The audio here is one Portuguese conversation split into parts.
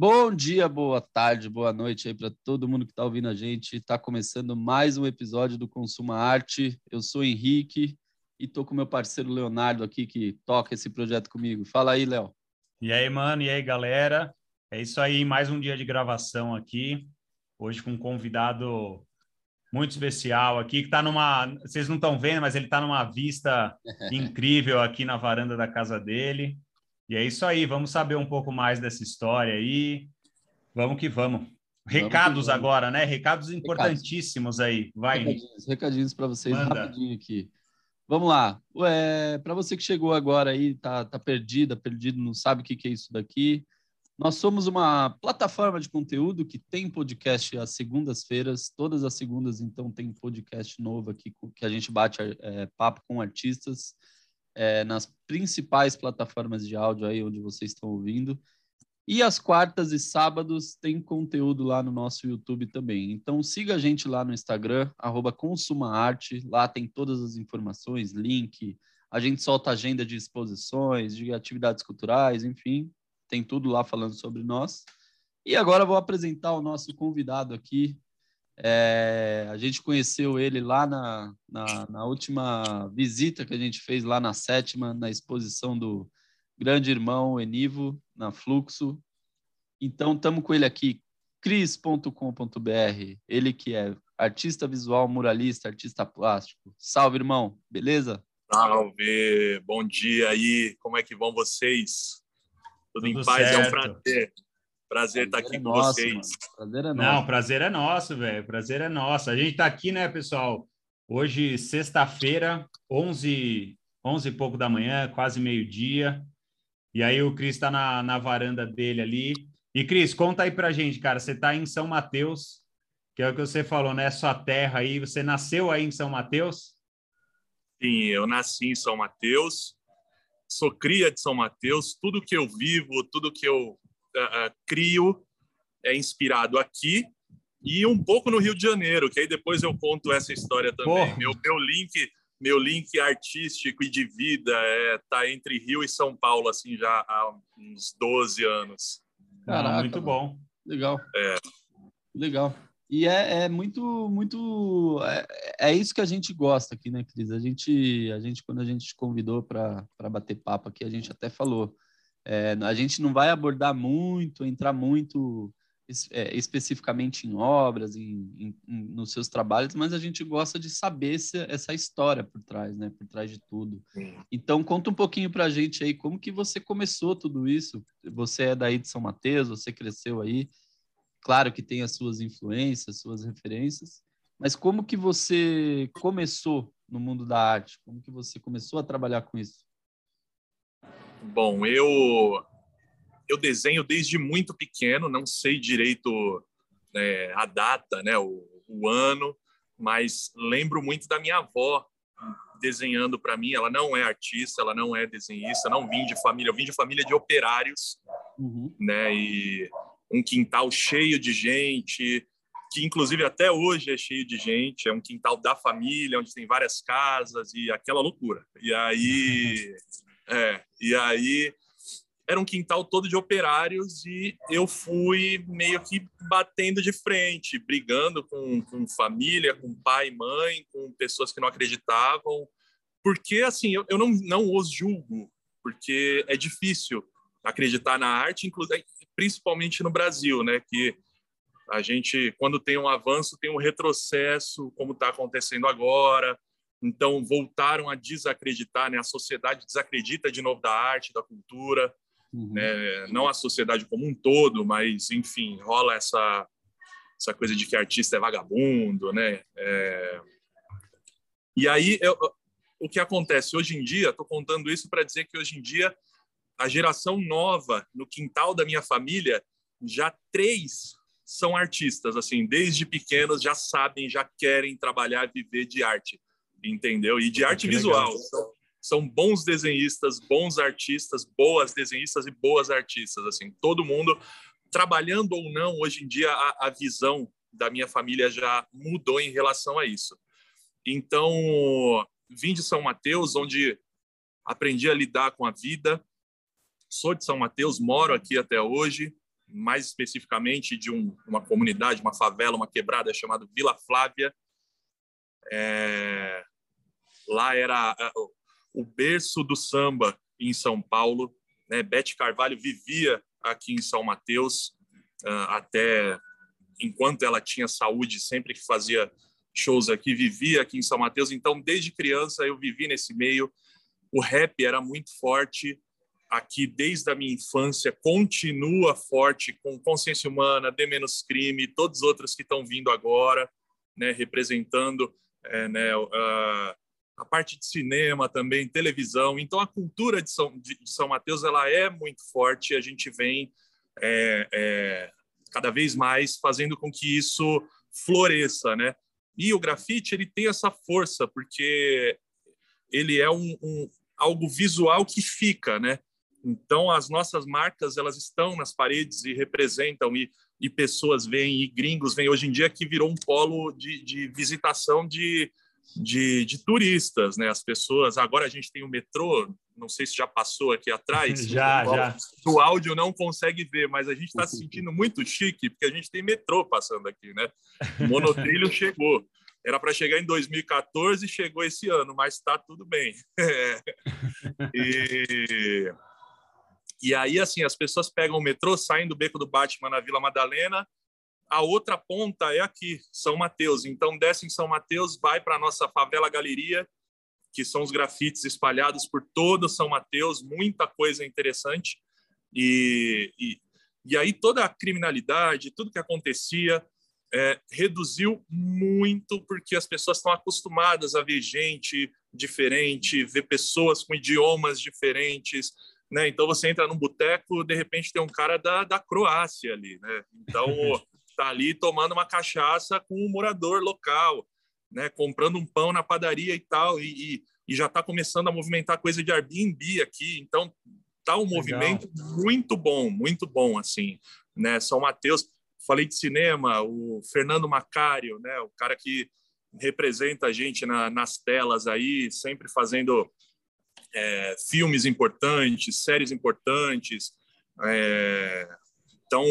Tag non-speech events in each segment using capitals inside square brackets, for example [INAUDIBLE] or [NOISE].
Bom dia, boa tarde, boa noite aí para todo mundo que está ouvindo a gente. Está começando mais um episódio do Consuma Arte. Eu sou o Henrique e estou com meu parceiro Leonardo aqui que toca esse projeto comigo. Fala aí, Léo. E aí, mano, e aí, galera? É isso aí, mais um dia de gravação aqui. Hoje com um convidado muito especial aqui, que está numa. Vocês não estão vendo, mas ele está numa vista [LAUGHS] incrível aqui na varanda da casa dele. E é isso aí, vamos saber um pouco mais dessa história aí. Vamos que vamos. Recados vamos agora, né? Recados importantíssimos recados. aí. Vai. Recadinhos, recadinhos para vocês Manda. rapidinho aqui. Vamos lá. É, para você que chegou agora aí, tá, tá perdida, perdido, não sabe o que, que é isso daqui. Nós somos uma plataforma de conteúdo que tem podcast às segundas-feiras, todas as segundas, então tem podcast novo aqui que a gente bate é, papo com artistas é, nas principais plataformas de áudio aí onde vocês estão ouvindo. E às quartas e sábados tem conteúdo lá no nosso YouTube também. Então siga a gente lá no Instagram, @consumaarte. Lá tem todas as informações, link. A gente solta agenda de exposições, de atividades culturais, enfim, tem tudo lá falando sobre nós. E agora vou apresentar o nosso convidado aqui, é, a gente conheceu ele lá na, na, na, última visita que a gente fez lá na sétima, na exposição do Grande Irmão Enivo, na Fluxo. Então, estamos com ele aqui, cris.com.br, ele que é artista visual, muralista, artista plástico. Salve, irmão, beleza? Salve, bom dia aí, como é que vão vocês? Tudo, Tudo em paz, certo. é um prazer. Prazer estar aqui é com nosso, vocês. Prazer é nosso. Não, prazer é nosso, velho. Prazer é nosso. A gente está aqui, né, pessoal? Hoje, sexta-feira, 11, 11 e pouco da manhã, quase meio-dia. E aí o Cris está na, na varanda dele ali. E, Cris, conta aí pra gente, cara. Você está em São Mateus, que é o que você falou, né? Sua terra aí. Você nasceu aí em São Mateus? Sim, eu nasci em São Mateus. Sou cria de São Mateus. Tudo que eu vivo, tudo que eu uh, crio é inspirado aqui e um pouco no Rio de Janeiro, que aí depois eu conto essa história também. Meu, meu link meu link artístico e de vida é tá entre Rio e São Paulo assim já há uns 12 anos. Caraca, muito bom. Legal. É. Legal. E é, é muito, muito. É, é, isso que a gente gosta aqui, né, Cris? A gente, a gente quando a gente te convidou para bater papo aqui, a gente até falou. É, a gente não vai abordar muito, entrar muito é, especificamente em obras, em, em, em, nos seus trabalhos, mas a gente gosta de saber essa, essa história por trás, né? Por trás de tudo. Então, conta um pouquinho para a gente aí como que você começou tudo isso. Você é daí de São Mateus, você cresceu aí. Claro que tem as suas influências, suas referências, mas como que você começou no mundo da arte? Como que você começou a trabalhar com isso? Bom, eu eu desenho desde muito pequeno, não sei direito né, a data, né, o, o, ano, mas lembro muito da minha avó desenhando para mim. Ela não é artista, ela não é desenhista, não vim de família, eu vim de família de operários, uhum. né, e um quintal cheio de gente, que inclusive até hoje é cheio de gente, é um quintal da família, onde tem várias casas e aquela loucura. E aí [LAUGHS] É, e aí era um quintal todo de operários e eu fui meio que batendo de frente, brigando com, com família, com pai e mãe, com pessoas que não acreditavam, porque assim eu, eu não, não os julgo, porque é difícil acreditar na arte, principalmente no Brasil, né? Que a gente, quando tem um avanço, tem um retrocesso, como está acontecendo agora. Então, voltaram a desacreditar, né? A sociedade desacredita de novo da arte, da cultura, uhum. né? Não a sociedade como um todo, mas, enfim, rola essa, essa coisa de que artista é vagabundo, né? É... E aí, eu, o que acontece hoje em dia, estou contando isso para dizer que hoje em dia a geração nova no quintal da minha família, já três são artistas, assim, desde pequenos já sabem, já querem trabalhar, viver de arte entendeu? E de arte visual. São, são, bons desenhistas, bons artistas, boas desenhistas e boas artistas, assim, todo mundo trabalhando ou não, hoje em dia a, a visão da minha família já mudou em relação a isso. Então, vim de São Mateus, onde aprendi a lidar com a vida. Sou de São Mateus, moro aqui até hoje. mais especificamente de um, uma comunidade, uma favela, uma quebrada chamada Vila Flávia. É, lá era o berço do samba em São Paulo. Né? Bete Carvalho vivia aqui em São Mateus uh, até enquanto ela tinha saúde, sempre que fazia shows aqui, vivia aqui em São Mateus. Então, desde criança eu vivi nesse meio. O rap era muito forte aqui desde a minha infância, continua forte com Consciência Humana, De Menos Crime, todos os outros que estão vindo agora, né, representando é, né, uh, a parte de cinema também, televisão. Então, a cultura de São, de São Mateus ela é muito forte. A gente vem é, é, cada vez mais fazendo com que isso floresça, né? E o grafite ele tem essa força porque ele é um, um algo visual que fica, né? Então as nossas marcas elas estão nas paredes e representam e, e pessoas vêm e gringos vêm hoje em dia que virou um polo de, de visitação de de, de, turistas, né? As pessoas. Agora a gente tem o metrô, não sei se já passou aqui atrás. [LAUGHS] já, o, já. O áudio não consegue ver, mas a gente está se sentindo muito chique porque a gente tem metrô passando aqui, né? O monotrilho [LAUGHS] chegou. Era para chegar em 2014 e chegou esse ano, mas está tudo bem. [LAUGHS] e, e aí, assim, as pessoas pegam o metrô, saem do beco do Batman na Vila Madalena a outra ponta é aqui, São Mateus. Então, desce em São Mateus, vai para a nossa favela galeria, que são os grafites espalhados por todo São Mateus, muita coisa interessante. E, e, e aí toda a criminalidade, tudo que acontecia, é, reduziu muito porque as pessoas estão acostumadas a ver gente diferente, ver pessoas com idiomas diferentes, né? Então você entra num boteco, de repente tem um cara da, da Croácia ali, né? Então está [LAUGHS] ali tomando uma cachaça com um morador local, né, comprando um pão na padaria e tal, e, e, e já está começando a movimentar coisa de Airbnb aqui. Então, tá um Legal. movimento muito bom, muito bom, assim, né? São Mateus, falei de cinema, o Fernando Macário, né, o cara que representa a gente na, nas telas aí, sempre fazendo é, filmes importantes, séries importantes. É, então,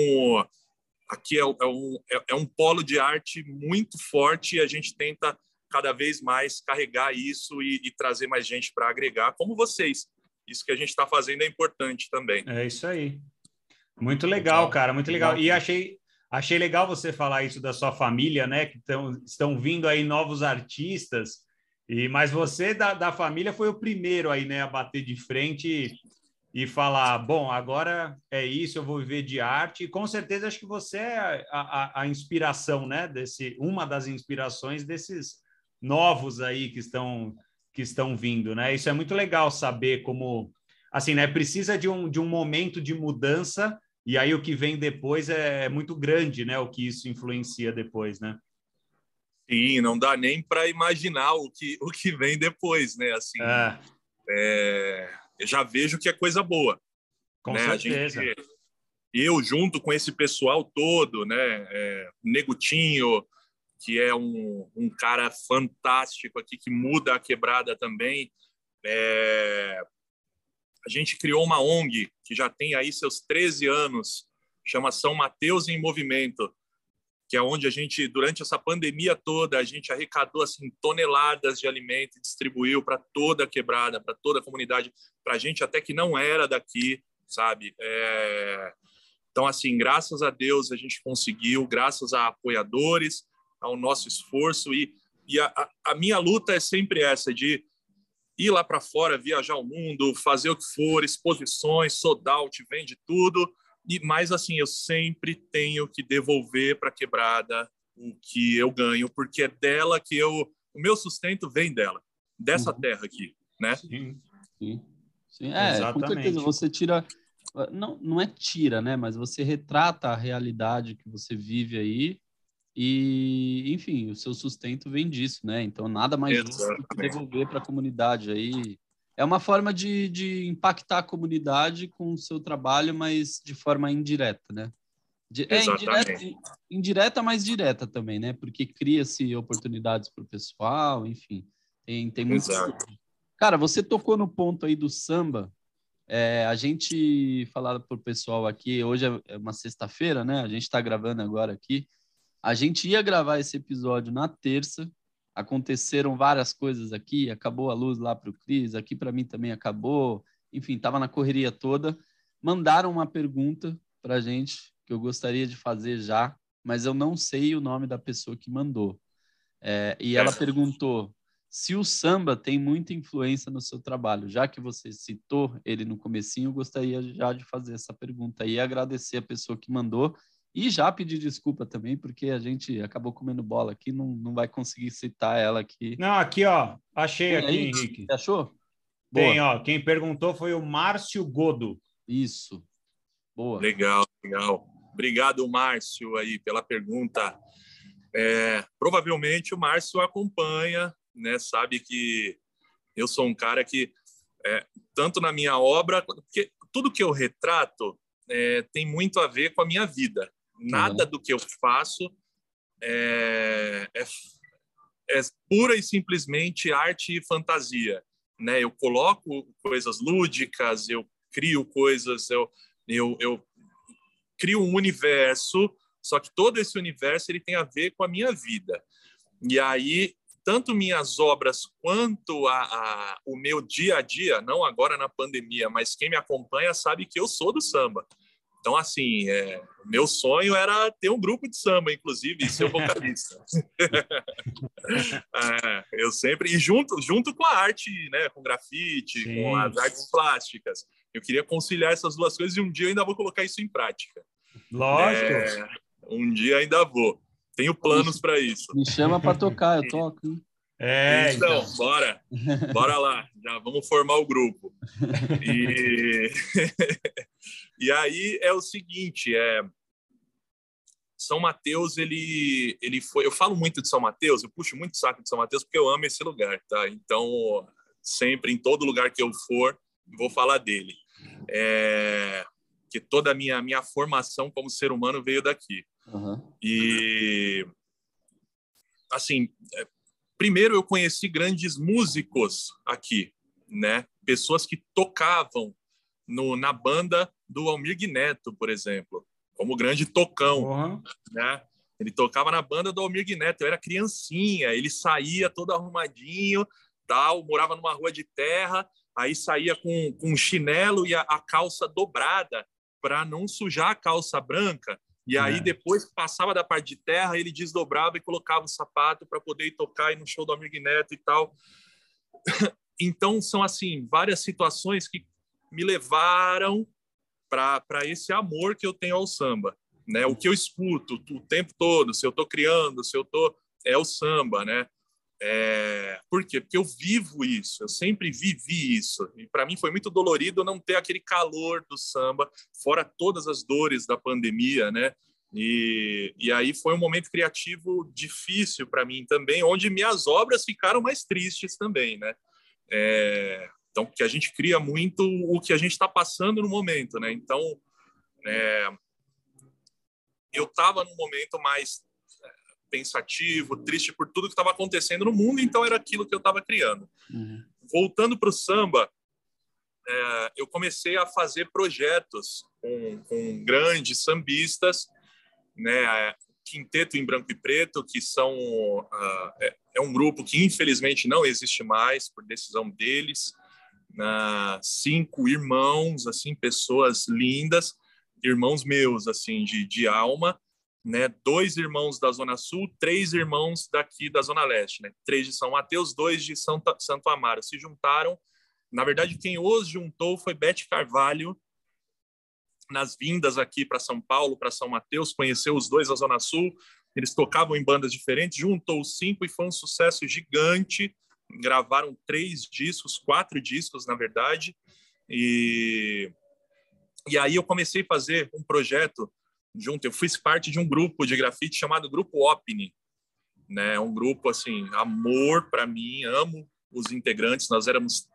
aqui é, é, um, é, é um polo de arte muito forte e a gente tenta cada vez mais carregar isso e, e trazer mais gente para agregar, como vocês. Isso que a gente está fazendo é importante também. É isso aí. Muito legal, cara, muito legal. E achei, achei legal você falar isso da sua família, né? Que tão, estão vindo aí novos artistas. E mas você da, da família foi o primeiro aí, né, a bater de frente e falar, bom, agora é isso, eu vou viver de arte. E com certeza acho que você é a, a, a, inspiração, né? Desse, uma das inspirações desses novos aí que estão que estão vindo, né? Isso é muito legal saber como, assim, né? Precisa de um, de um momento de mudança e aí o que vem depois é, é muito grande, né? O que isso influencia depois, né? Sim, não dá nem para imaginar o que o que vem depois, né? Assim, é. É eu já vejo que é coisa boa. Com né? certeza. Gente, eu, junto com esse pessoal todo, né? É, Negutinho, que é um, um cara fantástico aqui, que muda a quebrada também. É, a gente criou uma ONG que já tem aí seus 13 anos, chama São Mateus em Movimento, que é onde a gente, durante essa pandemia toda, a gente arrecadou assim toneladas de alimento e distribuiu para toda a quebrada, para toda a comunidade, para gente até que não era daqui, sabe? É... Então, assim, graças a Deus a gente conseguiu, graças a apoiadores, ao nosso esforço e, e a, a minha luta é sempre essa de ir lá para fora, viajar o mundo, fazer o que for, exposições, sold out, vende tudo, e mas assim, eu sempre tenho que devolver para a quebrada o que eu ganho, porque é dela que eu o meu sustento vem dela, dessa uhum. terra aqui, né? Sim. Sim. Sim. É, Exatamente. com certeza você tira não, não é tira, né? Mas você retrata a realidade que você vive aí e, enfim, o seu sustento vem disso, né? Então, nada mais justo do que devolver para a comunidade aí é uma forma de, de impactar a comunidade com o seu trabalho, mas de forma indireta, né? De, é indireta, indireta, mas direta também, né? Porque cria-se oportunidades para o pessoal, enfim, tem, tem muito. Cara, você tocou no ponto aí do samba, É, a gente falar para o pessoal aqui, hoje é, é uma sexta-feira, né? A gente está gravando agora aqui. A gente ia gravar esse episódio na terça. Aconteceram várias coisas aqui. Acabou a luz lá para o Cris, aqui para mim também acabou. Enfim, estava na correria toda. Mandaram uma pergunta para a gente que eu gostaria de fazer já, mas eu não sei o nome da pessoa que mandou. É, e ela perguntou se o samba tem muita influência no seu trabalho. Já que você citou ele no comecinho, eu gostaria já de fazer essa pergunta e agradecer a pessoa que mandou e já pedir desculpa também, porque a gente acabou comendo bola aqui, não, não vai conseguir citar ela aqui. Não, aqui, ó, achei aqui, aí, Henrique. Você achou? Tem, ó, quem perguntou foi o Márcio Godo. Isso. Boa. Legal, legal. Obrigado, Márcio, aí pela pergunta. É, provavelmente o Márcio acompanha né, sabe que eu sou um cara que, é, tanto na minha obra, porque tudo que eu retrato é, tem muito a ver com a minha vida. Nada uhum. do que eu faço é, é, é, pura e simplesmente arte e fantasia. Né? Eu coloco coisas lúdicas, eu crio coisas, eu, eu, eu crio um universo, só que todo esse universo ele tem a ver com a minha vida. E aí tanto minhas obras quanto a, a, o meu dia a dia, não agora na pandemia, mas quem me acompanha sabe que eu sou do samba. Então, assim, é, meu sonho era ter um grupo de samba, inclusive, e ser vocalista. [LAUGHS] é, eu sempre e junto junto com a arte, né, com grafite, Sim. com as artes plásticas. Eu queria conciliar essas duas coisas e um dia eu ainda vou colocar isso em prática. Lógico. É, um dia ainda vou. Tenho planos para isso. Me chama para tocar, eu toco. Hein? É, então, então, bora. Bora lá. Já vamos formar o grupo. E, [LAUGHS] e aí é o seguinte, é são Mateus, ele, ele foi. Eu falo muito de São Mateus, eu puxo muito saco de São Mateus porque eu amo esse lugar, tá? Então, sempre, em todo lugar que eu for, vou falar dele. É, que toda a minha, minha formação como ser humano veio daqui. Uhum. E, assim, é, primeiro eu conheci grandes músicos aqui, né? Pessoas que tocavam no, na banda do Almir Neto, por exemplo, como grande tocão, uhum. né? Ele tocava na banda do Almir Neto. Eu era criancinha, ele saía todo arrumadinho, tal, morava numa rua de terra, aí saía com, com um chinelo e a, a calça dobrada para não sujar a calça branca. E aí, é. depois que passava da parte de terra, ele desdobrava e colocava o sapato para poder ir tocar ir no show do Amigo Neto e tal. [COUGHS] Então, são, assim, várias situações que me levaram para esse amor que eu tenho ao samba. Né? O que eu escuto o tempo todo, se eu estou criando, se eu estou... É o samba, né? É, por quê? Porque eu vivo isso, eu sempre vivi isso. E para mim foi muito dolorido não ter aquele calor do samba, fora todas as dores da pandemia, né? E, e aí foi um momento criativo difícil para mim também, onde minhas obras ficaram mais tristes também, né? É, então, que a gente cria muito o que a gente está passando no momento, né? Então, é, eu estava num momento mais pensativo, triste por tudo que estava acontecendo no mundo, então era aquilo que eu estava criando. Uhum. Voltando para o samba, é, eu comecei a fazer projetos com, com grandes sambistas, né, Quinteto em Branco e Preto, que são uh, é, é, um grupo que infelizmente não existe mais por decisão deles. Uh, cinco irmãos, assim, pessoas lindas, irmãos meus, assim, de, de alma, né, dois irmãos da Zona Sul, três irmãos daqui da Zona Leste, né, três de São Mateus, dois de Santa, Santo Amaro. Se juntaram, na verdade, quem os juntou foi Bete Carvalho, nas vindas aqui para São Paulo, para São Mateus, conheceu os dois da Zona Sul, eles tocavam em bandas diferentes, juntou os cinco e foi um sucesso gigante, gravaram três discos, quatro discos, na verdade, e, e aí eu comecei a fazer um projeto junto. Eu fiz parte de um grupo de grafite chamado Grupo Opni, né? Um grupo assim, amor para mim, amo os integrantes. Nós éramos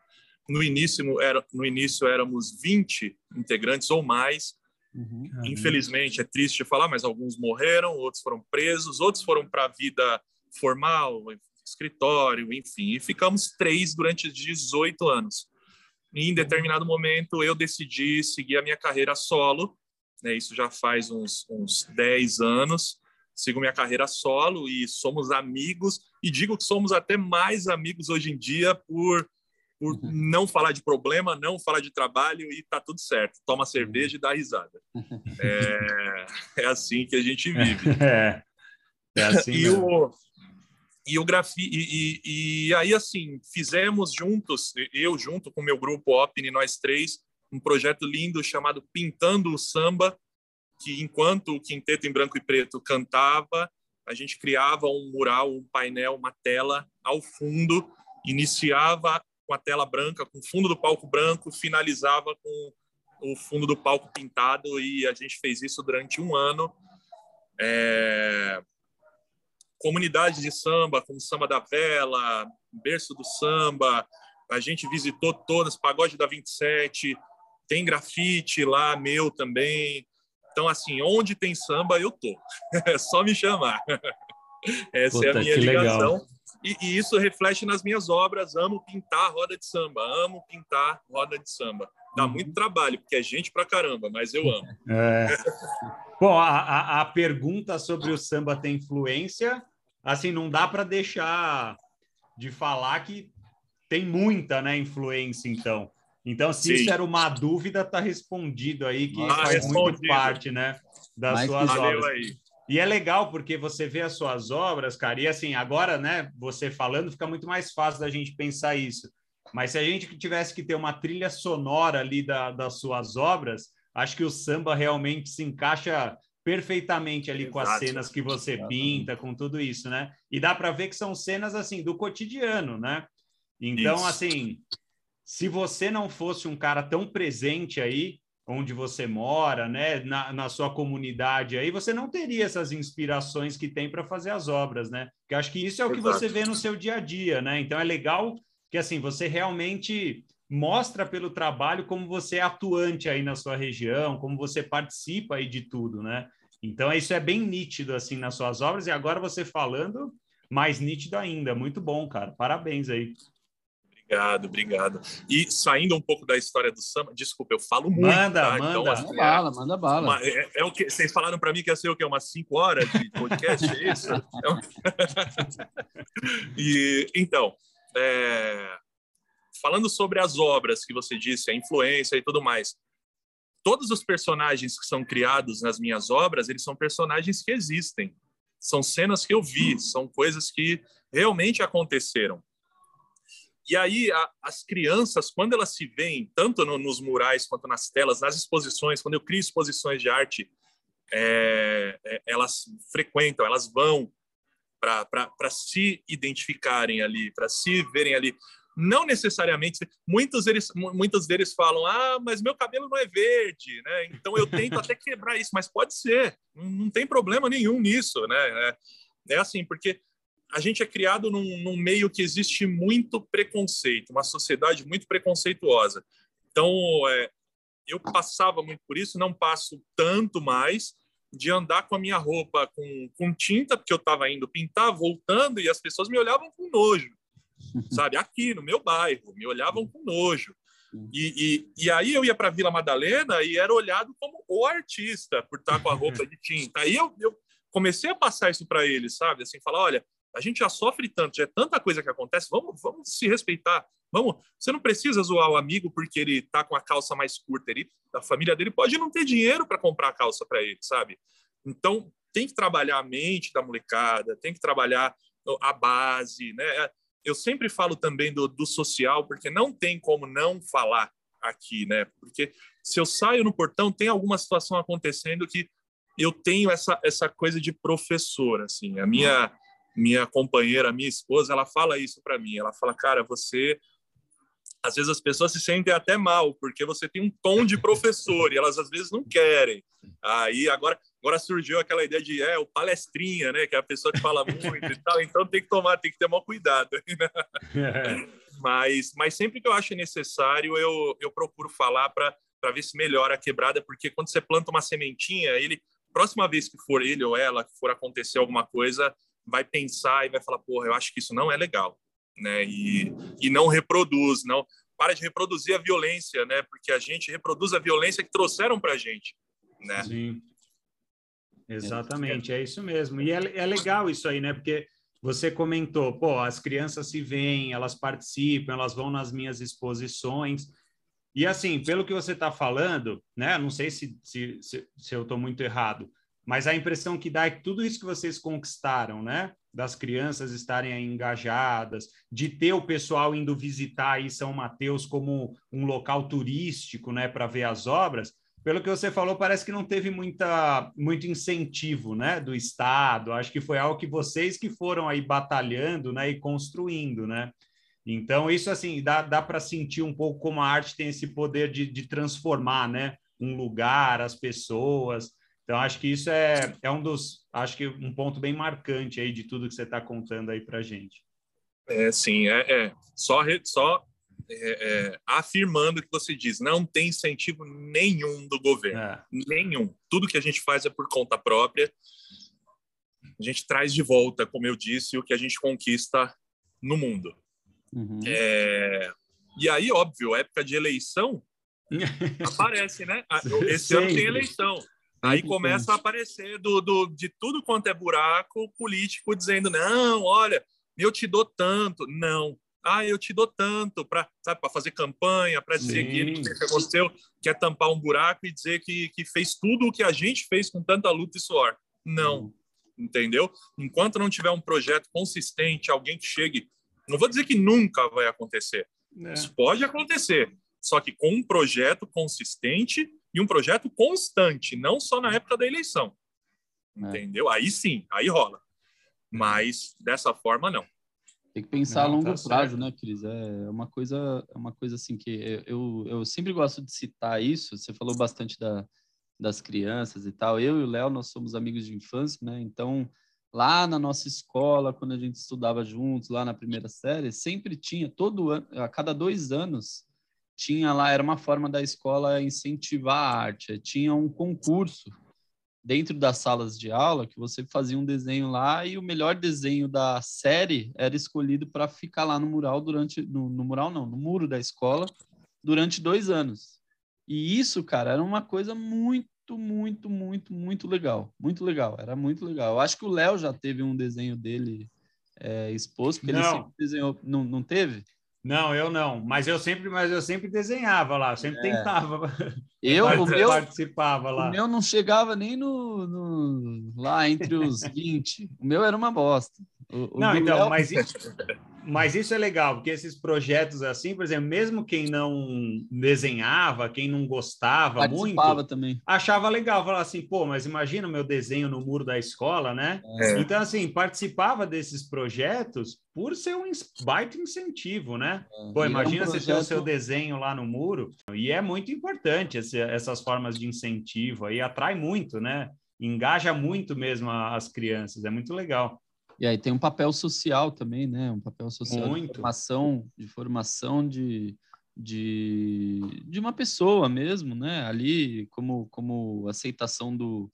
no início era no início éramos 20 integrantes ou mais. Uhum. Infelizmente é triste falar, mas alguns morreram, outros foram presos, outros foram para a vida formal, escritório, enfim, e ficamos três durante 18 anos. E em determinado momento eu decidi seguir a minha carreira solo, né? Isso já faz uns, uns 10 anos. Sigo minha carreira solo e somos amigos, e digo que somos até mais amigos hoje em dia por, por uhum. não falar de problema, não falar de trabalho e tá tudo certo. Toma cerveja e dá risada. [LAUGHS] É, é assim que a gente vive. [LAUGHS] É, é assim e o e o grafi e, e, e, aí assim fizemos juntos eu junto com meu grupo Opni nós três um projeto lindo chamado Pintando o Samba, que enquanto o Quinteto em Branco e Preto cantava, a gente criava um mural, um painel, uma tela ao fundo, iniciava com a tela branca, com o fundo do palco branco, finalizava com o fundo do palco pintado e a gente fez isso durante um ano. É... Comunidades de samba, como Samba da Vela, Berço do Samba, a gente visitou todas, Pagode da 27, tem grafite lá, meu também. Então, assim, onde tem samba, eu tô. [LAUGHS] É só me chamar. [LAUGHS] Essa Puta, é a minha ligação. E, e, isso reflete nas minhas obras. Amo pintar roda de samba, amo pintar roda de samba. Dá uhum. muito trabalho, porque é gente pra caramba, mas eu amo. É. Bom, a, a, a, pergunta sobre o samba tem influência, assim, não dá para deixar de falar que tem muita né, influência, então. Então, se Sim. isso era uma dúvida, está respondido aí, que ah, faz muito parte né, das Mais suas obras. Aí. E é legal porque você vê as suas obras, cara, e assim, agora, né, você falando, fica muito mais fácil da gente pensar isso. Mas se a gente tivesse que ter uma trilha sonora ali da, das suas obras, acho que o samba realmente se encaixa perfeitamente ali Exato. com as cenas que você pinta, com tudo isso, né? E dá para ver que são cenas assim do cotidiano, né? Então, isso. assim, se você não fosse um cara tão presente aí, onde você mora, né, na, na sua comunidade aí, você não teria essas inspirações que tem para fazer as obras, né? Porque acho que isso é o que Exato. você vê no seu dia a dia, né? Então é legal que assim você realmente mostra pelo trabalho como você é atuante aí na sua região, como você participa aí de tudo, né? Então isso é bem nítido assim nas suas obras e agora você falando mais nítido ainda, muito bom, cara. Parabéns aí. Obrigado, obrigado. E saindo um pouco da história do samba, desculpa, eu falo muito. Manda, tá? manda, então, assim, manda bala, é, manda bala. Uma, é, é, o que vocês falaram para mim que ia ser o que umas cinco horas de podcast, é isso? [LAUGHS] [LAUGHS] e então, é, falando sobre as obras que você disse, a influência e tudo mais, todos os personagens que são criados nas minhas obras, eles são personagens que existem. São cenas que eu vi, são coisas que realmente aconteceram. E aí, a, as crianças, quando elas se veem, tanto no, nos murais quanto nas telas, nas exposições, quando eu crio exposições de arte, é, é, elas frequentam, elas vão para se identificarem ali, para se verem ali. Não necessariamente, muitos deles, muitos deles falam: ah, mas meu cabelo não é verde, né? Então eu tento até quebrar isso, mas pode ser, não, tem problema nenhum nisso, né? É, é assim, porque a gente é criado num, num, meio que existe muito preconceito, uma sociedade muito preconceituosa. Então, é, eu passava muito por isso, não passo tanto mais de andar com a minha roupa com, com tinta, porque eu estava indo pintar, voltando, e as pessoas me olhavam com nojo, sabe? Aqui, no meu bairro, me olhavam com nojo. E, e, e aí eu ia para Vila Madalena e era olhado como o artista por estar com a roupa de tinta. [LAUGHS] Aí eu, eu comecei a passar isso para eles, sabe? Assim, falar, olha, a gente já sofre tanto, já é tanta coisa que acontece, vamos, vamos se respeitar. Vamos, você não precisa zoar o amigo porque ele tá com a calça mais curta, ele, a família dele pode não ter dinheiro para comprar a calça para ele, sabe? Então, tem que trabalhar a mente da molecada, tem que trabalhar a base, né? Eu sempre falo também do, do social, porque não tem como não falar aqui, né? Porque se eu saio no portão, tem alguma situação acontecendo que eu tenho essa, essa coisa de professor, assim. A minha minha companheira, minha esposa, ela fala isso para mim. Ela fala, cara, você às vezes as pessoas se sentem até mal porque você tem um tom de professor e elas às vezes não querem. Aí agora agora surgiu aquela ideia de é o palestrinha, né, que é a pessoa que fala [LAUGHS] muito e tal. Então tem que tomar, tem que ter maior cuidado. Né? mas mas sempre que eu acho necessário eu eu procuro falar para para ver se melhora a quebrada, porque quando você planta uma sementinha, ele próxima vez que for ele ou ela que for acontecer alguma coisa, vai pensar e vai falar, porra, eu acho que isso não é legal, né? E, e não reproduz, não. para de reproduzir a violência, né? Porque a gente reproduz a violência que trouxeram para a gente, né? Sim. Exatamente, é isso mesmo. E é, é legal isso aí, né? Porque você comentou, pô, as crianças se veem, elas participam, elas vão nas minhas exposições. E assim, pelo que você está falando, né? Não sei se, se, se, se eu estou muito errado, mas a impressão que dá é que tudo isso que vocês conquistaram, né? Das crianças estarem engajadas, de ter o pessoal indo visitar aí São Mateus como um local turístico, né, para ver as obras. Pelo que você falou, parece que não teve muita, muito incentivo, né, do Estado. Acho que foi algo que vocês que foram aí batalhando, né, e construindo, né. Então isso assim dá, dá para sentir um pouco como a arte tem esse poder de, de transformar, né, um lugar, as pessoas. Então, acho que isso é, é um dos, acho que um ponto bem marcante aí de tudo que você está contando aí para gente. É, sim, é, é. só, só é, é, afirmando o que você diz, não tem incentivo nenhum do governo, é. nenhum. Tudo que a gente faz é por conta própria. A gente traz de volta, como eu disse, o que a gente conquista no mundo. Uhum. É, e aí, óbvio, época de eleição [LAUGHS] aparece, né? Esse ano tem eleição. Aí começa a aparecer do, do, de tudo quanto é buraco político dizendo: não, olha, eu te dou tanto. Não. Ah, eu te dou tanto para fazer campanha, para dizer que, que aconteceu, quer tampar um buraco e dizer que, que fez tudo o que a gente fez com tanta luta e suor. Não. Hum. Entendeu? Enquanto não tiver um projeto consistente, alguém que chegue. Não vou dizer que nunca vai acontecer. É. Isso pode acontecer. Só que com um projeto consistente e um projeto constante, não só na época da eleição. É. Entendeu? Aí sim, aí rola. Mas dessa forma, não. Tem que pensar não, a longo tá prazo, certo. né, Cris? É uma coisa, é uma coisa assim que eu, eu sempre gosto de citar isso. Você falou bastante da, das crianças e tal. Eu e o Léo, nós somos amigos de infância, né? Então, lá na nossa escola, quando a gente estudava juntos, lá na primeira série, sempre tinha, todo ano, a cada dois anos, tinha lá, era uma forma da escola incentivar a arte, tinha um concurso dentro das salas de aula que você fazia um desenho lá e o melhor desenho da série era escolhido para ficar lá no mural durante no, no, mural não no muro da escola durante dois anos. E isso cara era uma coisa muito muito muito muito legal muito legal era muito legal. Eu acho que o Léo já teve um desenho dele é, exposto porque não. ele sempre desenhou não, não teve não, eu não. Mas eu sempre, mas eu sempre desenhava lá, sempre é. tentava. [LAUGHS] Eu, o [LAUGHS] meu, participava lá. O meu não chegava nem no, no lá entre os [LAUGHS] 20. o meu era uma bosta. O, não, então, Léo... mas isso, mas isso é legal, porque esses projetos assim, por exemplo, mesmo quem não desenhava, quem não gostava muito, também. achava legal, falava assim, pô, mas imagina o meu desenho no muro da escola, né? É. Então, assim, participava desses projetos por ser um baita incentivo, né? É. Pô, imagina é um projeto... você ter o seu desenho lá no muro, e é muito importante esse, essas formas de incentivo aí, atrai muito, né? Engaja muito mesmo as crianças, é muito legal. E aí tem um papel social também, né? Um papel social Muito. de formação, de formação de, de, de uma pessoa mesmo, né? Ali como, como aceitação do,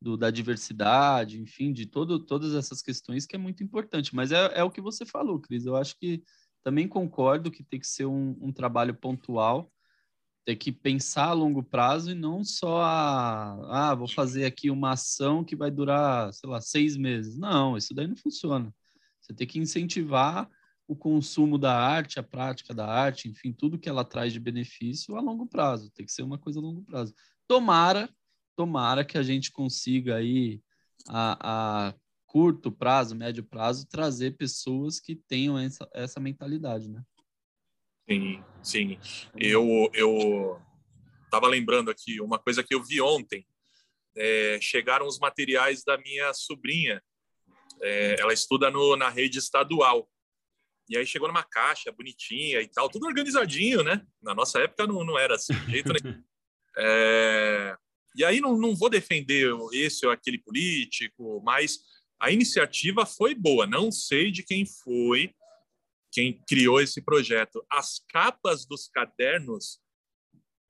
do, da diversidade, enfim, de todo, todas essas questões que é muito importante. Mas é, é o que você falou, Cris. Eu acho que também concordo que tem que ser um, um trabalho pontual ter que pensar a longo prazo e não só a, ah, vou fazer aqui uma ação que vai durar, sei lá, seis meses. Não, isso daí não funciona. Você tem que incentivar o consumo da arte, a prática da arte, enfim, tudo que ela traz de benefício a longo prazo. Tem que ser uma coisa a longo prazo. Tomara, tomara que a gente consiga aí a, a curto prazo, médio prazo, trazer pessoas que tenham essa, essa mentalidade, né? Sim, sim. Eu eu estava lembrando aqui uma coisa que eu vi ontem. É, chegaram os materiais da minha sobrinha. É, ela estuda no, na rede estadual. E aí chegou numa caixa bonitinha e tal, tudo organizadinho, né? Na nossa época não, não era assim, de jeito nenhum. [LAUGHS] É, e aí não, não vou defender esse ou aquele político, mas a iniciativa foi boa. Não sei de quem foi, quem criou esse projeto. As capas dos cadernos,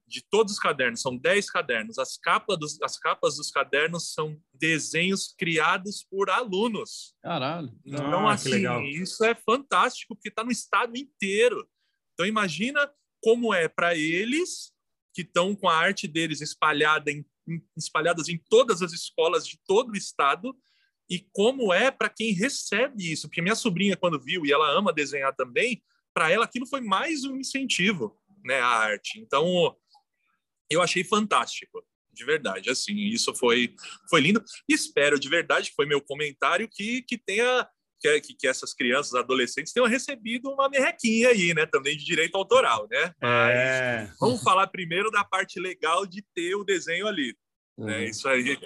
de todos os cadernos, são 10 cadernos, as capas dos, as capas dos cadernos são desenhos criados por alunos. Caralho. Então, ah, assim, isso é fantástico, porque está no estado inteiro. Então, imagina como é para eles que estão com a arte deles espalhada em, espalhadas em todas as escolas de todo o estado e como é para quem recebe isso. Porque minha sobrinha, quando viu, e ela ama desenhar também, para ela aquilo foi mais um incentivo, né, a arte. Então, eu achei fantástico, de verdade. Assim, isso foi foi lindo. Espero de verdade, que foi meu comentário, que, que tenha que, que, que, essas crianças, adolescentes tenham recebido uma merrequinha aí, né? Também de direito autoral, né? Mas é. vamos falar primeiro da parte legal de ter o desenho ali. Uhum. Né? Isso aí.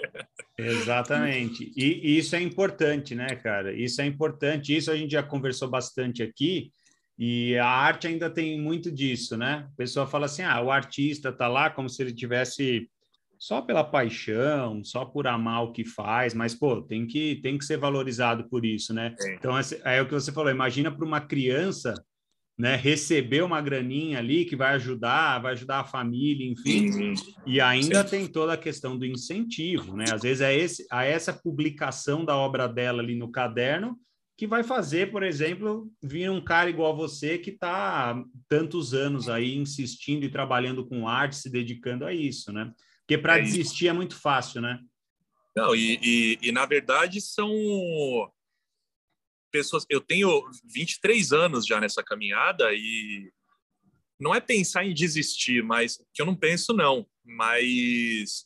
Exatamente. E, e isso é importante, né, cara? Isso é importante. Isso a gente já conversou bastante aqui. E a arte ainda tem muito disso, né? A pessoa fala assim: ah, o artista tá lá como se ele tivesse só pela paixão, só por amar o que faz, mas pô, tem que tem que ser valorizado por isso, né? É. Então é, é o que você falou, imagina para uma criança, né, receber uma graninha ali que vai ajudar, vai ajudar a família, enfim. Uhum. E ainda tem toda a questão do incentivo, né? Às vezes é esse a essa publicação da obra dela ali no caderno que vai fazer, por exemplo, vir um cara igual a você que está tantos anos aí insistindo e trabalhando com arte, se dedicando a isso, né? Porque para é desistir isso. é muito fácil, né? Não, e, e, e, na verdade são pessoas. Eu tenho 23 anos já nessa caminhada e não é pensar em desistir, mas que eu não penso, não. Mas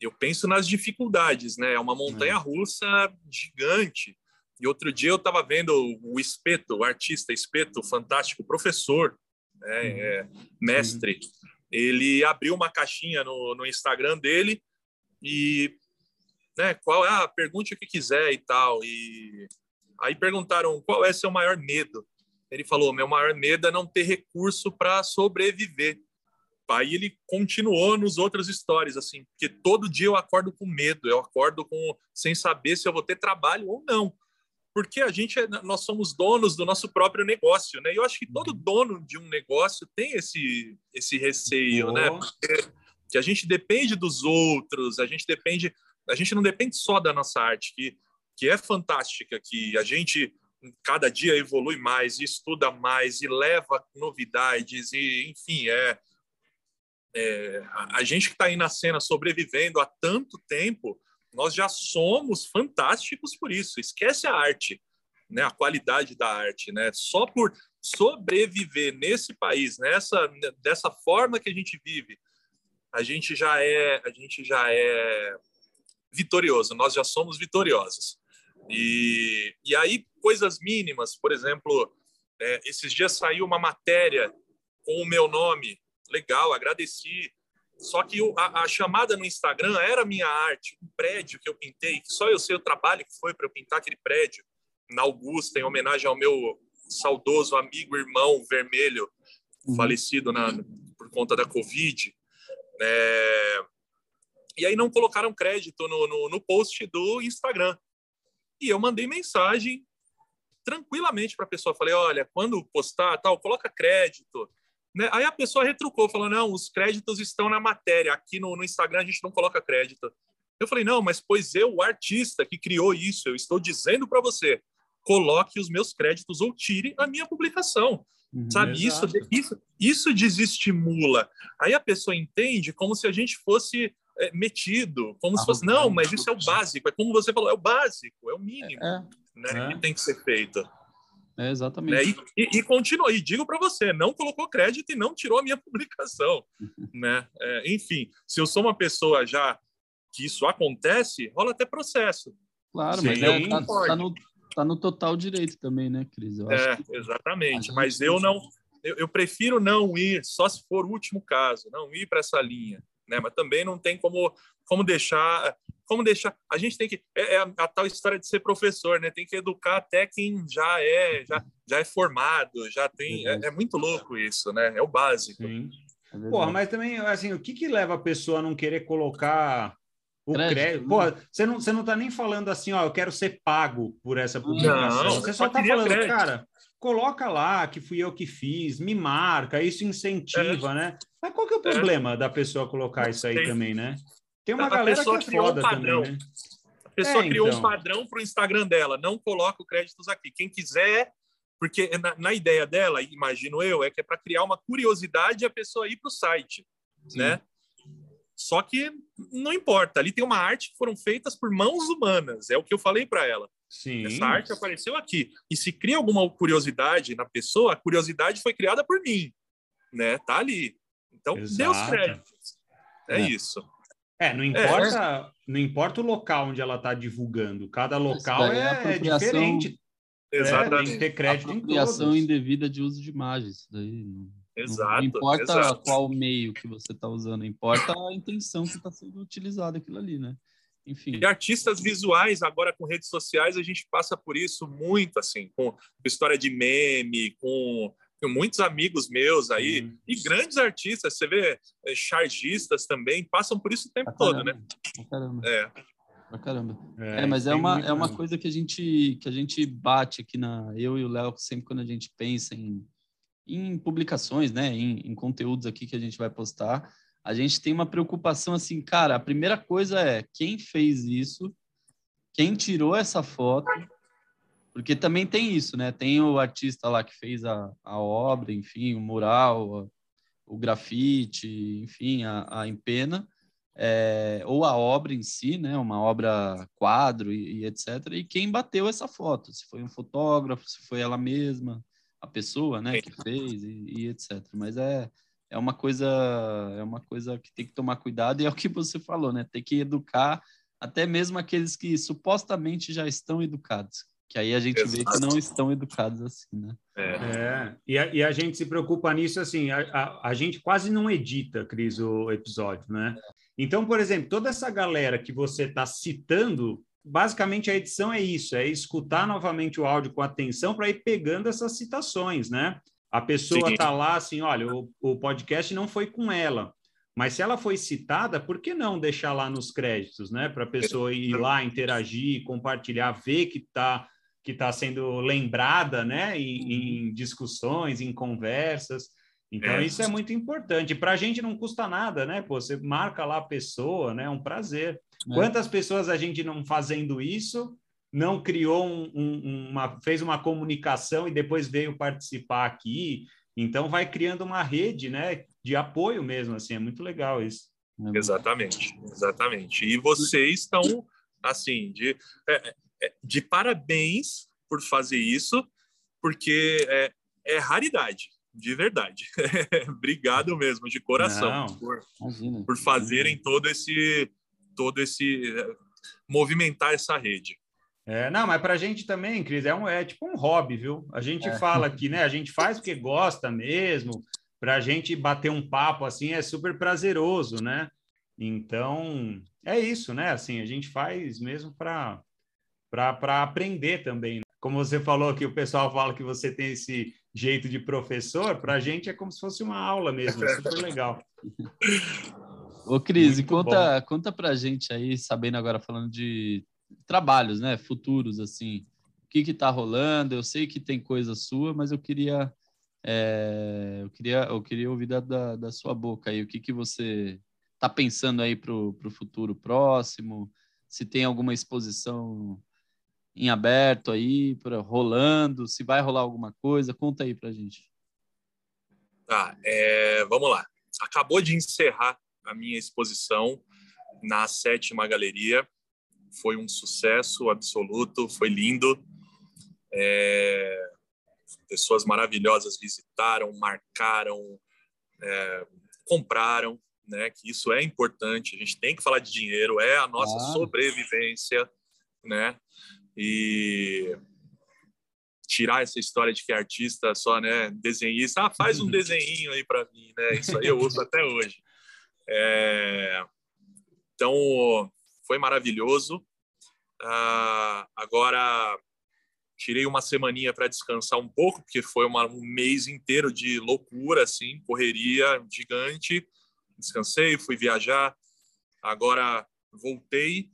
eu penso nas dificuldades, né? É uma montanha russa gigante. E outro dia eu estava vendo o Espeto, o artista Espeto, fantástico professor, né? Uhum. É, mestre. Uhum ele abriu uma caixinha no, no Instagram dele e né, qual é ah, pergunte o que quiser e tal. E aí perguntaram qual é seu maior medo. Ele falou: meu maior medo é não ter recurso para sobreviver. Aí ele continuou nos outras histórias, assim, porque todo dia eu acordo com medo, eu acordo com sem saber se eu vou ter trabalho ou não porque a gente é, nós somos donos do nosso próprio negócio, né? E eu acho que todo uhum. dono de um negócio tem esse esse receio, né? Porque que a gente depende dos outros, a gente depende, a gente não depende só da nossa arte, que que é fantástica, que a gente cada dia evolui mais, estuda mais e leva novidades e enfim, é, é a gente que está aí na cena sobrevivendo há tanto tempo, nós já somos fantásticos por isso. Esquece a arte, né? A qualidade da arte, né? Só por sobreviver nesse país, nessa dessa forma que a gente vive, a gente já é, a gente já é vitorioso. Nós já somos vitoriosos. E, e aí coisas mínimas, por exemplo, é, esses dias saiu uma matéria com o meu nome, legal, agradeci só que a, a, chamada no Instagram era minha arte, um prédio que eu pintei, que só eu sei o trabalho que foi para eu pintar aquele prédio na Augusta, em homenagem ao meu saudoso amigo, irmão vermelho, uhum. falecido na, por conta da Covid. É... E aí não colocaram crédito no, no, no post do Instagram. E eu mandei mensagem tranquilamente para a pessoa. Falei, olha, quando postar, tal, coloca crédito né? Aí a pessoa retrucou, falou: não, os créditos estão na matéria. Aqui no, no Instagram a gente não coloca crédito. Eu falei: não, mas pois eu, o artista que criou isso, eu estou dizendo para você, coloque os meus créditos ou tire a minha publicação. Uhum, Sabe, isso, isso, isso desestimula. Aí a pessoa entende como se a gente fosse metido, como se fosse, não, mas isso é o básico. É como você falou, é o básico, é o mínimo é, né, é. que tem que ser feito. É, exatamente. Né? E, e, e continua, e digo para você, não colocou crédito e não tirou a minha [LAUGHS] publicação. né? É, enfim, se eu sou uma pessoa já que isso acontece, rola até processo. Claro, mas é, tá, tá, no, tá no total direito também, né, Cris? Eu é, exatamente. Mas eu não, eu, eu, prefiro não ir, só se for o último caso, não ir para essa linha. Né? Mas também não tem como, como deixar como deixar. A gente tem que. É, é a, a, tal história de ser professor, né? Tem que educar até quem já é, já, já é formado, já tem. É, é muito louco isso, né? É o básico. Sim. É Porra, mas também, assim, o que, que leva a pessoa a não querer colocar o crédito? crédito? Porra, você não, você não tá nem falando assim, ó, eu quero ser pago por essa publicação. Não, você só tá falando, crédito. cara, coloca lá que fui eu que fiz, me marca, isso incentiva, é. né? Mas qual que é o é. problema da pessoa colocar isso aí também, né? Tem uma a galera que é foda um padrão. também, né? A pessoa é, criou então. um padrão para o Instagram dela. Não coloca créditos aqui. Quem quiser porque na, na, ideia dela, imagino eu, é que é para criar uma curiosidade a pessoa ir para o site, Sim. né? Só que não importa, ali tem uma arte que foram feitas por mãos humanas, é o que eu falei para ela. Sim. Essa arte apareceu aqui. E se cria alguma curiosidade na pessoa, a curiosidade foi criada por mim, né? Tá ali. Então, Exato. dê os créditos. É, é, isso. É, não importa, é. não importa o local onde ela está divulgando. Cada local é, é diferente. Exatamente. É, tem que ter crédito apropriação indevida de uso de imagens. Daí Exato. Não importa exato. qual meio que você está usando, importa a intenção que está sendo utilizada aquilo ali, né? Enfim. E artistas visuais, agora com redes sociais, a gente passa por isso muito, assim, com história de meme, com muitos amigos meus aí, hum. e grandes artistas, você vê, é, chargistas também, passam por isso o tempo todo, né? Caramba. É. Pra caramba. É, é mas é uma, é uma coisa que a gente que a gente bate aqui na eu e o Léo sempre quando a gente pensa em, em publicações, né, em, em conteúdos aqui que a gente vai postar, a gente tem uma preocupação assim, cara, a primeira coisa é quem fez isso, quem tirou essa foto, porque também tem isso, né? Tem o artista lá que fez a, a obra, enfim, o mural, o grafite, enfim, a, a empena, é, ou a obra em si, né, uma obra quadro e, e, etc. E quem bateu essa foto, se foi um fotógrafo, se foi ela mesma, a pessoa, né, que fez e, e, etc. Mas é é uma coisa é uma coisa que tem que tomar cuidado e é o que você falou, né? Tem que educar até mesmo aqueles que supostamente já estão educados, que aí a gente Exato. vê que não estão educados assim, né? É, é. E, a, e, a, gente se preocupa nisso assim, a, a, a, gente quase não edita, Cris, o episódio, né? Então, por exemplo, toda essa galera que você está citando, basicamente a edição é isso, é escutar novamente o áudio com atenção para ir pegando essas citações, né? A pessoa está lá assim, olha, o, o podcast não foi com ela, mas se ela foi citada, por que não deixar lá nos créditos, né? Para a pessoa ir lá, interagir, compartilhar, ver que está que está sendo lembrada, né? Em, em, discussões, em conversas. Então, é. isso é muito importante. Para a gente não custa nada, né? Pô, você marca lá a pessoa, né? É um prazer. É. Quantas pessoas a gente não fazendo isso não criou um, um, uma fez uma comunicação e depois veio participar aqui. Então vai criando uma rede né de apoio mesmo assim é muito legal isso. É exatamente exatamente. E vocês estão assim de é, é, de parabéns por fazer isso porque é, é raridade de verdade. [LAUGHS] Obrigado mesmo de coração Não, por, por fazerem todo esse todo esse movimentar essa rede é, não, mas para a gente também, Cris, é, um, é tipo um hobby, viu? A gente é. fala aqui, né? A gente faz porque gosta mesmo. Para a gente bater um papo assim é super prazeroso, né? Então é isso, né? Assim, a gente faz mesmo para para aprender também. Né? Como você falou que o pessoal fala que você tem esse jeito de professor, para a gente é como se fosse uma aula mesmo, é super legal. Ô, Cris, conta, conta pra gente aí, sabendo agora, falando de trabalhos, né, futuros, assim, o que que tá rolando? Eu sei que tem coisa sua, mas eu queria é, eu queria eu queria ouvir da, da, da, sua boca aí o que que você tá pensando aí pro, pro futuro próximo, se tem alguma exposição em aberto aí, para rolando, se vai rolar alguma coisa, conta aí pra gente. Tá, é, vamos lá. Acabou de encerrar a minha exposição na sétima galeria foi um sucesso absoluto, foi lindo. É, pessoas maravilhosas visitaram, marcaram, é, compraram, né? Que isso é importante. A gente tem que falar de dinheiro, é a nossa ah. sobrevivência, né? E tirar essa história de que é artista só, né, desenhista, ah, faz um [LAUGHS] desenho aí para mim, né? Isso aí eu uso [LAUGHS] até hoje. É... Então, foi maravilhoso. Uh, agora tirei uma semaninha para descansar um pouco, porque foi uma, um mês inteiro de loucura, assim, correria gigante. Descansei, fui viajar. Agora voltei.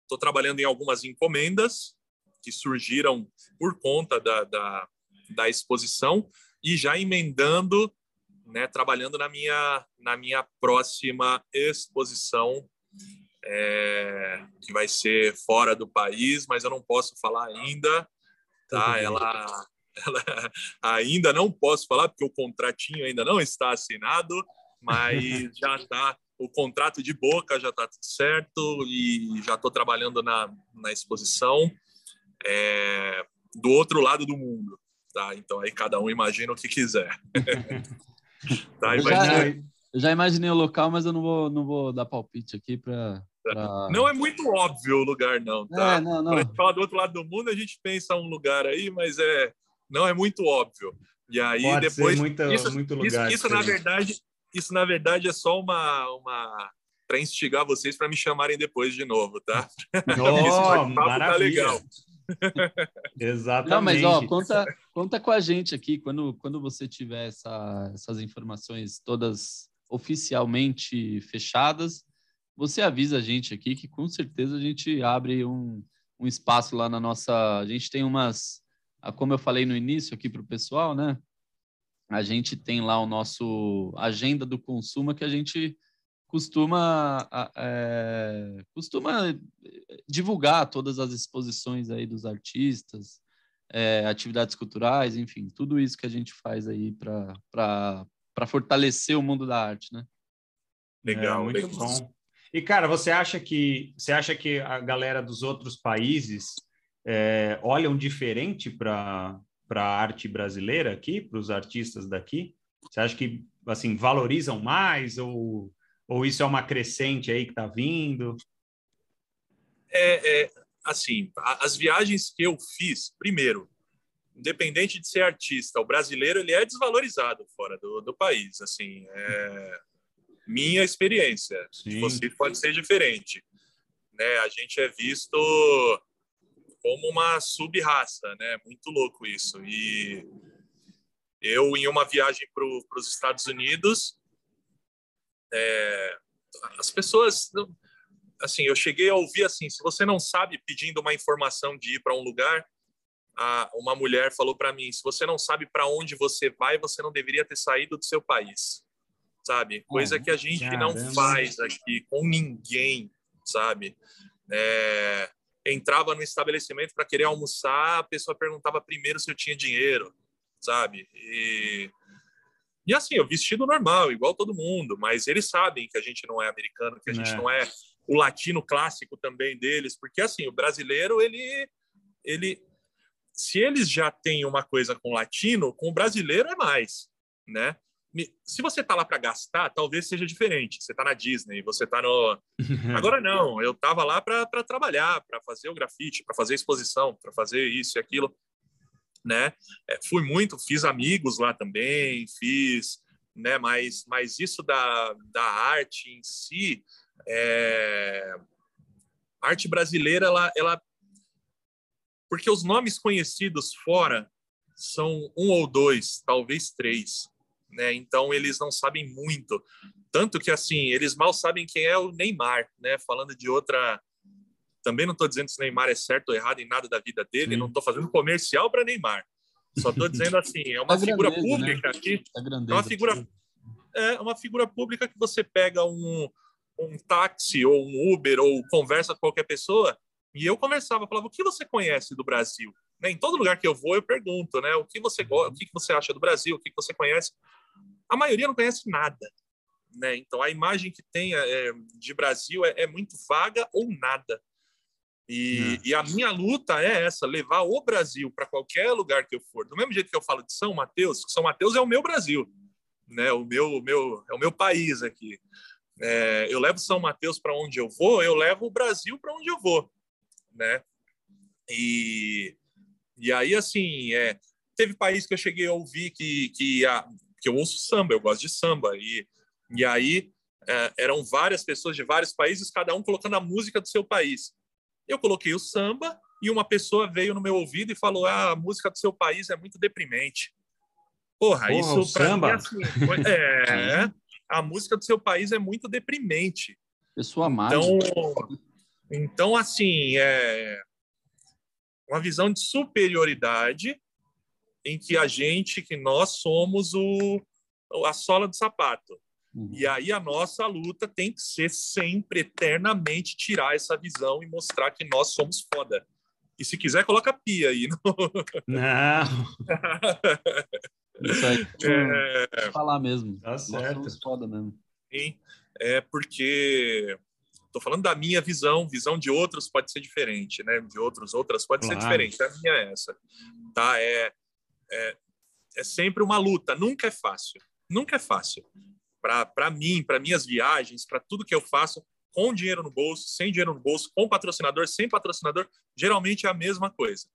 Estou é... trabalhando em algumas encomendas que surgiram por conta da, da, da exposição e já emendando né, trabalhando na minha, na minha próxima exposição, é, que vai ser fora do país, mas eu não posso falar ainda, tá? Ela, [LAUGHS] ela ainda não posso falar porque o contratinho ainda não está assinado, mas [LAUGHS] já está o contrato de boca já está tudo certo e já estou trabalhando na, na exposição é, do outro lado do mundo, tá? Então aí cada um imagina o que quiser. [LAUGHS] tá, eu, já, eu já imaginei o local, mas eu não vou, não vou dar palpite aqui para Pra... Não é muito óbvio o lugar, não, tá? É, não, não. Quando a gente fala do outro lado do mundo, a gente pensa um lugar aí, mas é não é muito óbvio. E aí Pode depois muita, isso, muito lugar. Isso, isso na verdade, isso na verdade é só uma uma para instigar vocês para me chamarem depois de novo, tá? [LAUGHS] Oh, maravilha. Tá legal. Exatamente. Não, mas ó, conta, conta com a gente aqui quando, quando você tiver essa, essas informações todas oficialmente fechadas você avisa a gente aqui que com certeza a gente abre um, um espaço lá na nossa. A gente tem umas, como eu falei no início aqui para o pessoal, né? A gente tem lá o nosso agenda do consumo que a gente costuma é, costuma divulgar todas as exposições aí dos artistas, é, atividades culturais, enfim, tudo isso que a gente faz aí para fortalecer o mundo da arte, né? Legal, é, muito legal. bom. E, cara, você acha que você acha que a galera dos outros países é, olham diferente para a arte brasileira aqui, para os artistas daqui? Você acha que assim valorizam mais ou, ou isso é uma crescente aí que está vindo? É, é, assim, as viagens que eu fiz, primeiro, independente de ser artista, o brasileiro ele é desvalorizado fora do, do país, assim, é, minha experiência. Sim. Você pode ser diferente. Né? A gente é visto como uma sub-raça, né? Muito louco isso. E eu, em uma viagem para os Estados Unidos, é, as pessoas, assim, eu cheguei a ouvir assim: se você não sabe pedindo uma informação de ir para um lugar, a, uma mulher falou para mim: se você não sabe para onde você vai, você não deveria ter saído do seu país sabe? Coisa que a gente Caramba. não faz aqui com ninguém, sabe? É, entrava no estabelecimento para querer almoçar, a pessoa perguntava primeiro se eu tinha dinheiro, sabe? E, e assim, eu vestido normal, igual todo mundo, mas eles sabem que a gente não é americano, que a gente é. não é o latino clássico também deles, porque assim, o brasileiro, ele ele se eles já têm uma coisa com o latino, com o brasileiro é mais, né? se você tá lá para gastar, talvez seja diferente. Você tá na Disney, você tá no. [LAUGHS] Agora não, eu tava lá para trabalhar, para fazer o grafite, para fazer exposição, para fazer isso e aquilo, né? É, fui muito, fiz amigos lá também, fiz, né? Mas, mas isso da, da arte em si, é... a arte brasileira, ela, ela, porque os nomes conhecidos fora são um ou dois, talvez três né? Então eles não sabem muito, tanto que assim eles mal sabem quem é o Neymar, né? Falando de outra, também não estou dizendo se Neymar é certo ou errado em nada da vida dele, Sim. não estou fazendo comercial para Neymar. Só estou dizendo assim, é uma [LAUGHS] figura grandeza, né? pública né? aqui, é uma figura é uma figura pública que você pega um um táxi ou um Uber ou conversa com qualquer pessoa e eu conversava, falava o que você conhece do Brasil? Né? Em todo lugar que eu vou eu pergunto, né? O que você o que você acha do Brasil? O que você conhece? a maioria não conhece nada. Né? Então, a imagem que tem é, de Brasil é, é, muito vaga ou nada. E, é. e, a minha luta é essa: levar o Brasil para qualquer lugar que eu for. Do mesmo jeito que eu falo de São Mateus, São Mateus é o meu Brasil, né? o meu, meu, é o meu país aqui. É, eu levo São Mateus para onde eu vou, eu levo o Brasil para onde eu vou. Né? E, e aí, assim, é, teve país que eu cheguei a ouvir que, que a, porque eu ouço samba, eu gosto de samba. E, e aí é, eram várias pessoas de vários países, cada um colocando a música do seu país. Eu coloquei o samba e uma pessoa veio no meu ouvido e falou: ah, a música do seu país é muito deprimente. Porra, Porra isso para mim é, assim, [LAUGHS] é, a música do seu país é muito deprimente. Pessoa mágica. Então, então assim, é uma visão de superioridade em que a gente, que nós somos o, a sola do sapato. Uhum. E aí a nossa luta tem que ser sempre, eternamente, tirar essa visão e mostrar que nós somos foda. E se quiser, coloca pia aí. No... [LAUGHS] Não. [LAUGHS] Isso aí. É... falar mesmo. Tá certo. Nossa, foda mesmo. Sim, é porque estou falando da minha visão, visão de outros pode ser diferente, né? De outros, outras pode claro. ser diferente. A minha é essa, tá? É, é, é sempre uma luta, nunca é fácil, nunca é fácil. Para mim, para minhas viagens, para tudo que eu faço, com dinheiro no bolso, sem dinheiro no bolso, com patrocinador, sem patrocinador, geralmente é a mesma coisa,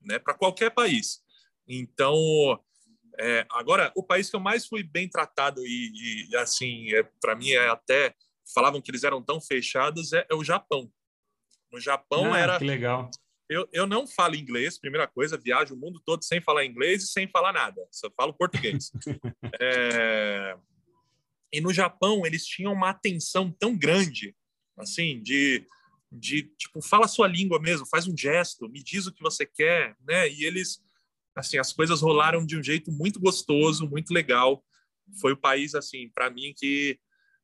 né? Para qualquer país. Então, é, agora, o país que eu mais fui bem tratado e, e assim, é, para mim é até falavam que eles eram tão fechados é, é o Japão. No Japão ah, era. Que legal. Eu, eu não falo inglês, primeira coisa, viajo o mundo todo sem falar inglês e sem falar nada, só falo português. [LAUGHS] é... E no Japão, eles tinham uma atenção tão grande, assim, de, de tipo, fala a sua língua mesmo, faz um gesto, me diz o que você quer, né? E eles, assim, as coisas rolaram de um jeito muito gostoso, muito legal. Foi o país, assim, para mim, que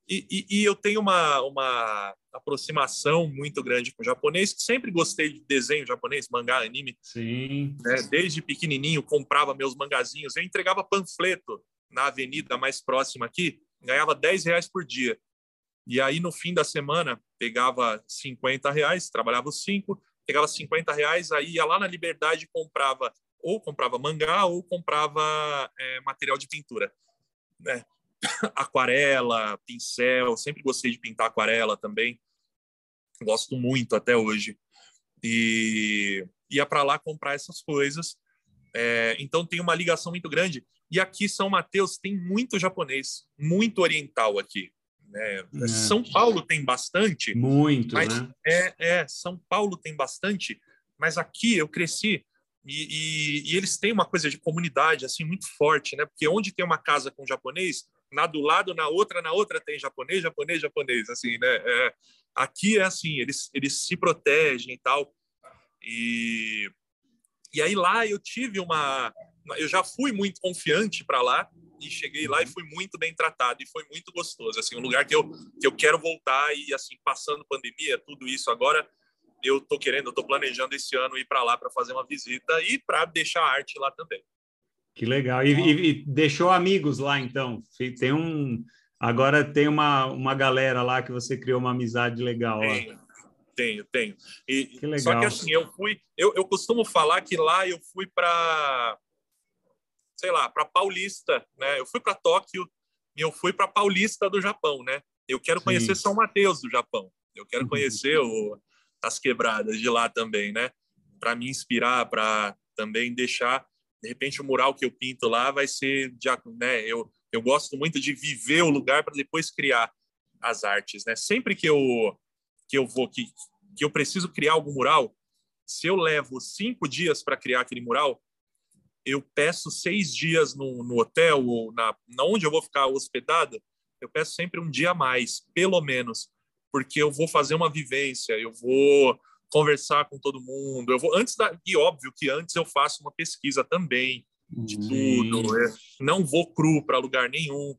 e, e, e, eu tenho uma, uma aproximação muito grande com o japonês. Sempre gostei de desenho japonês, mangá, anime. Sim. Né? Desde pequenininho, comprava meus mangazinhos. Eu entregava panfleto na avenida mais próxima aqui, ganhava 10 reais por dia. E aí, no fim da semana, pegava 50 reais, trabalhava os 5, pegava 50 reais, aí ia lá na Liberdade comprava ou comprava mangá ou comprava é, material de pintura. Né? [COUGHS] aquarela, pincel, sempre gostei de pintar aquarela também. Gosto muito até hoje. E ia para lá comprar essas coisas. É, então tem uma ligação muito grande. E aqui São Mateus tem muito japonês, muito oriental aqui. Né? É. São Paulo tem bastante. Muito, mas né? É, é, São Paulo tem bastante, mas aqui eu cresci e, e, e, eles têm uma coisa de comunidade assim muito forte, né? Porque onde tem uma casa com japonês, na do lado, na outra, na outra tem japonês, japonês, japonês, assim, né? É, aqui é assim, eles, eles se protegem e tal. E, e aí lá eu tive uma... Eu já fui muito confiante para lá e cheguei lá e fui muito bem tratado e foi muito gostoso, assim, um lugar que eu, que eu quero voltar e, assim, passando pandemia, tudo isso agora, eu tô querendo, eu tô planejando esse ano ir para lá para fazer uma visita e para deixar arte lá também. Que legal. E, e, e, deixou amigos lá, então. Tem um. Agora tem uma, uma galera lá que você criou uma amizade legal tenho, lá. Tenho, tenho. E, que legal. Só que assim, eu fui. Eu, eu costumo falar que lá eu fui para. Sei lá, para Paulista, né? Eu fui para Tóquio e eu fui para Paulista do Japão, né? Eu quero conhecer Sim. São Mateus do Japão. Eu quero uhum. conhecer o, as quebradas de lá também, né? Para me inspirar, para também deixar de repente o mural que eu pinto lá vai ser de, né, eu eu gosto muito de viver o lugar para depois criar as artes, né? Sempre que eu que eu vou que que eu preciso criar algum mural, se eu levo cinco dias para criar aquele mural, eu peço seis dias no, no hotel ou na, na onde eu vou ficar hospedado, eu peço sempre um dia a mais, pelo menos, porque eu vou fazer uma vivência, eu vou conversar com todo mundo. Eu vou antes da e óbvio que antes eu faço uma pesquisa também de tudo. Né? Não vou cru para lugar nenhum.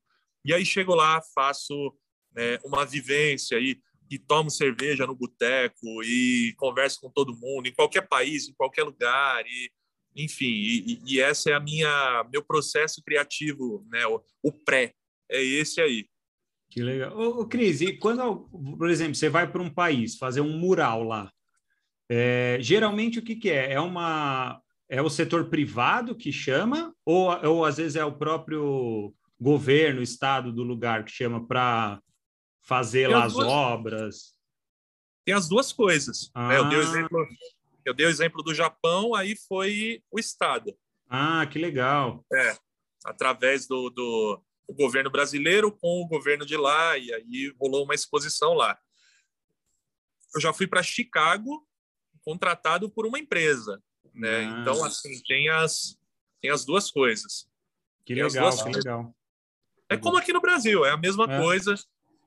E aí chego lá, faço né, uma vivência e, e tomo cerveja no boteco e converso com todo mundo em qualquer país, em qualquer lugar e enfim. E, e essa é a minha meu processo criativo, né? O, o pré é esse aí. Que legal. Ô, ô, Cris, e quando, por exemplo, você vai para um país fazer um mural lá, é, geralmente o que, que é? É uma é o setor privado que chama ou, ou às vezes é o próprio governo, estado do lugar que chama para fazer lá as duas... obras? Tem as duas coisas. Ah. Né? Eu, dei o ah. exemplo, eu dei o exemplo do Japão, aí foi o estado. Ah, que legal. É, através do, do governo brasileiro com o governo de lá, e aí rolou uma exposição lá. Eu já fui para Chicago contratado por uma empresa, né? Ah. Então, assim, tem as, tem as duas coisas. Que tem legal, que legal. É como aqui no Brasil, é a mesma é. coisa.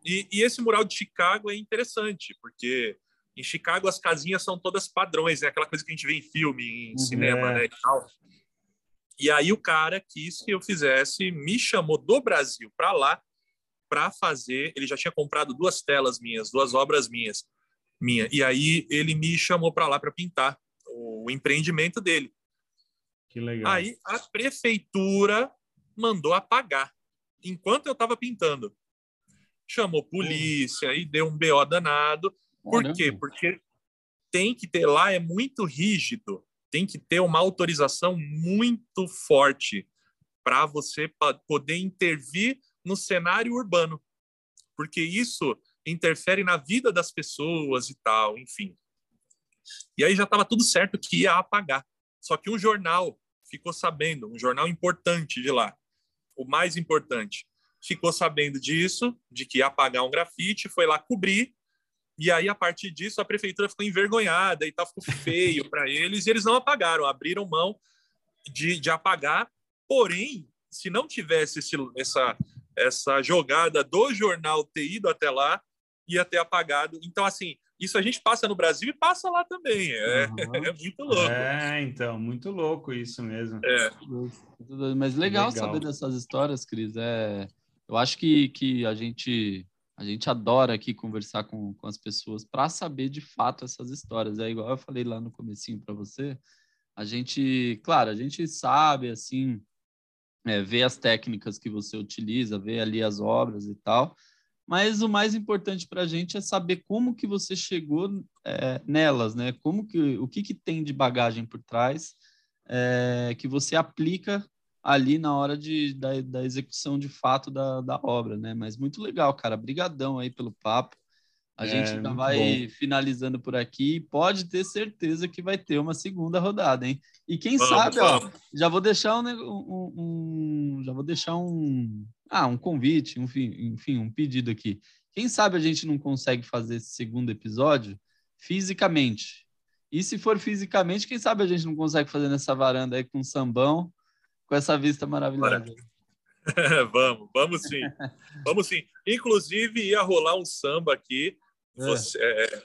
E, e, esse mural de Chicago é interessante, porque em Chicago as casinhas são todas padrões, é né? aquela coisa que a gente vê em filme, em uhum. cinema, né? E, tal. e aí o cara quis que eu fizesse, me chamou do Brasil para lá para fazer. Ele já tinha comprado duas telas minhas, duas obras minhas minha. E aí ele me chamou para lá para pintar o, empreendimento dele. Que legal. Aí a prefeitura mandou apagar enquanto eu estava pintando. Chamou polícia e deu um BO danado. Por Caramba. quê? Porque tem que ter lá, é muito rígido, tem que ter uma autorização muito forte para você poder intervir no cenário urbano, porque isso interfere na vida das pessoas e tal, enfim. E aí já estava tudo certo que ia apagar. Só que um jornal ficou sabendo, um jornal importante de lá, o mais importante, ficou sabendo disso, de que ia apagar um grafite, foi lá cobrir e aí, a partir disso, a prefeitura ficou envergonhada e tal, ficou [LAUGHS] feio para eles, e eles não apagaram, abriram mão de, de apagar. Porém, se não tivesse esse, essa, essa jogada do jornal ter ido até lá, ia ter apagado. Então, assim, isso a gente passa no Brasil e passa lá também. É, uhum. [LAUGHS] é muito louco. É, então, muito louco isso mesmo. É. Mas legal, legal, saber dessas histórias, Cris. É, eu acho que, que a gente a gente adora aqui conversar com, com as pessoas para saber de fato essas histórias. É igual eu falei lá no comecinho para você. A gente, claro, a gente sabe assim, é, ver as técnicas que você utiliza, ver ali as obras e tal. Mas o mais importante para a gente é saber como que você chegou é, nelas, né? Como que o que, que tem de bagagem por trás é, que você aplica ali na hora de, da, da execução de fato da, da obra, né? Mas muito legal, cara. Brigadão aí pelo papo. A é, gente já vai bom. finalizando por aqui. Pode ter certeza que vai ter uma segunda rodada, hein? E quem vamos, sabe, vamos. ó, já vou deixar um, um, um, já vou deixar um, ah, um convite, enfim, enfim, um pedido aqui. Quem sabe a gente não consegue fazer esse segundo episódio fisicamente? E se for fisicamente, quem sabe a gente não consegue fazer nessa varanda aí com um sambão com essa vista maravilhosa. [LAUGHS] vamos, vamos sim. [LAUGHS] vamos sim. Inclusive, ia rolar um samba aqui. É. Você, é,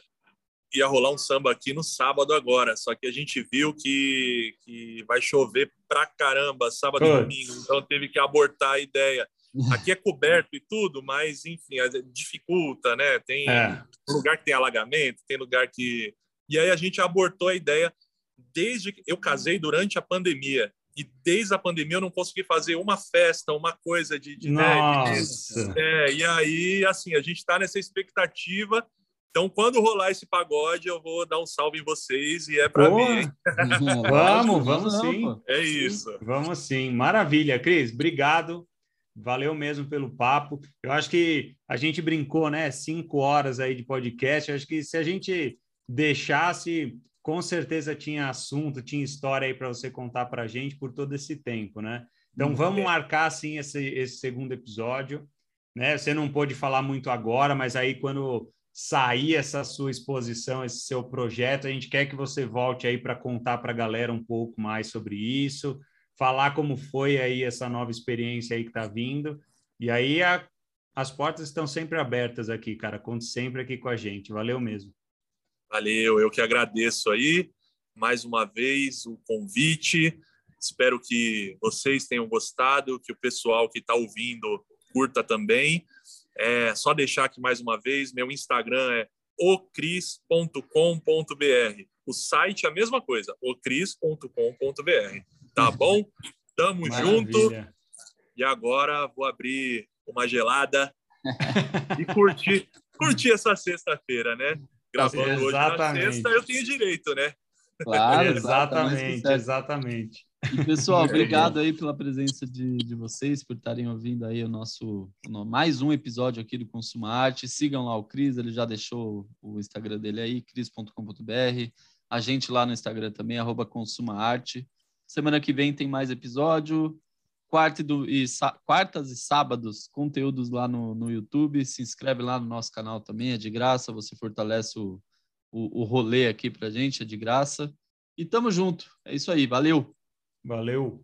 ia rolar um samba aqui no sábado agora, só que a gente viu que, que vai chover pra caramba sábado e domingo, então teve que abortar a ideia. Aqui é coberto e tudo, mas enfim, dificulta, né? Tem é. lugar que tem alagamento, tem lugar que. E aí a gente abortou a ideia desde que eu casei durante a pandemia e desde a pandemia eu não consegui fazer uma festa, uma coisa de, de, né, de é, e aí assim a gente está nessa expectativa. Então, quando rolar esse pagode, eu vou dar um salve em vocês e é para mim. [LAUGHS] vamos, vamos sim. É isso. Vamos sim. Maravilha, Cris. Obrigado. Valeu mesmo pelo papo. Eu acho que a gente brincou, né? Cinco horas aí de podcast. Eu acho que se a gente deixasse com certeza tinha assunto, tinha história aí para você contar para a gente por todo esse tempo, né? Então uhum. vamos marcar assim esse, esse segundo episódio, né? Você não pôde falar muito agora, mas aí quando sair essa sua exposição, esse seu projeto, a gente quer que você volte aí para contar para a galera um pouco mais sobre isso, falar como foi aí essa nova experiência aí que está vindo. E aí a, as portas estão sempre abertas aqui, cara. Conte sempre aqui com a gente. Valeu mesmo. Valeu, eu que agradeço aí mais uma vez o convite. Espero que vocês tenham gostado, que o pessoal que está ouvindo curta também. É só deixar aqui mais uma vez, meu Instagram é ocris.com.br. O site é a mesma coisa, ocris.com.br. Tá [LAUGHS] bom? Tamo Maravilha. junto. E agora vou abrir uma gelada [LAUGHS] e curtir, curtir essa sexta-feira, né? Gravando exatamente. hoje na sexta, eu tenho direito, né? Claro, exatamente, exatamente. E, pessoal, obrigado aí pela presença de, de vocês, por estarem ouvindo aí o nosso mais um episódio aqui do Consuma Arte. Sigam lá o Cris, ele já deixou o Instagram dele aí, cris.com.br. A gente lá no Instagram também, arroba Consuma Arte. Semana que vem tem mais episódio. Quarta e, do, e quartas e sábados, conteúdos lá no, no YouTube. Se inscreve lá no nosso canal também, é de graça. Você fortalece o, o, o rolê aqui pra gente, é de graça. E tamo junto. É isso aí. Valeu. Valeu.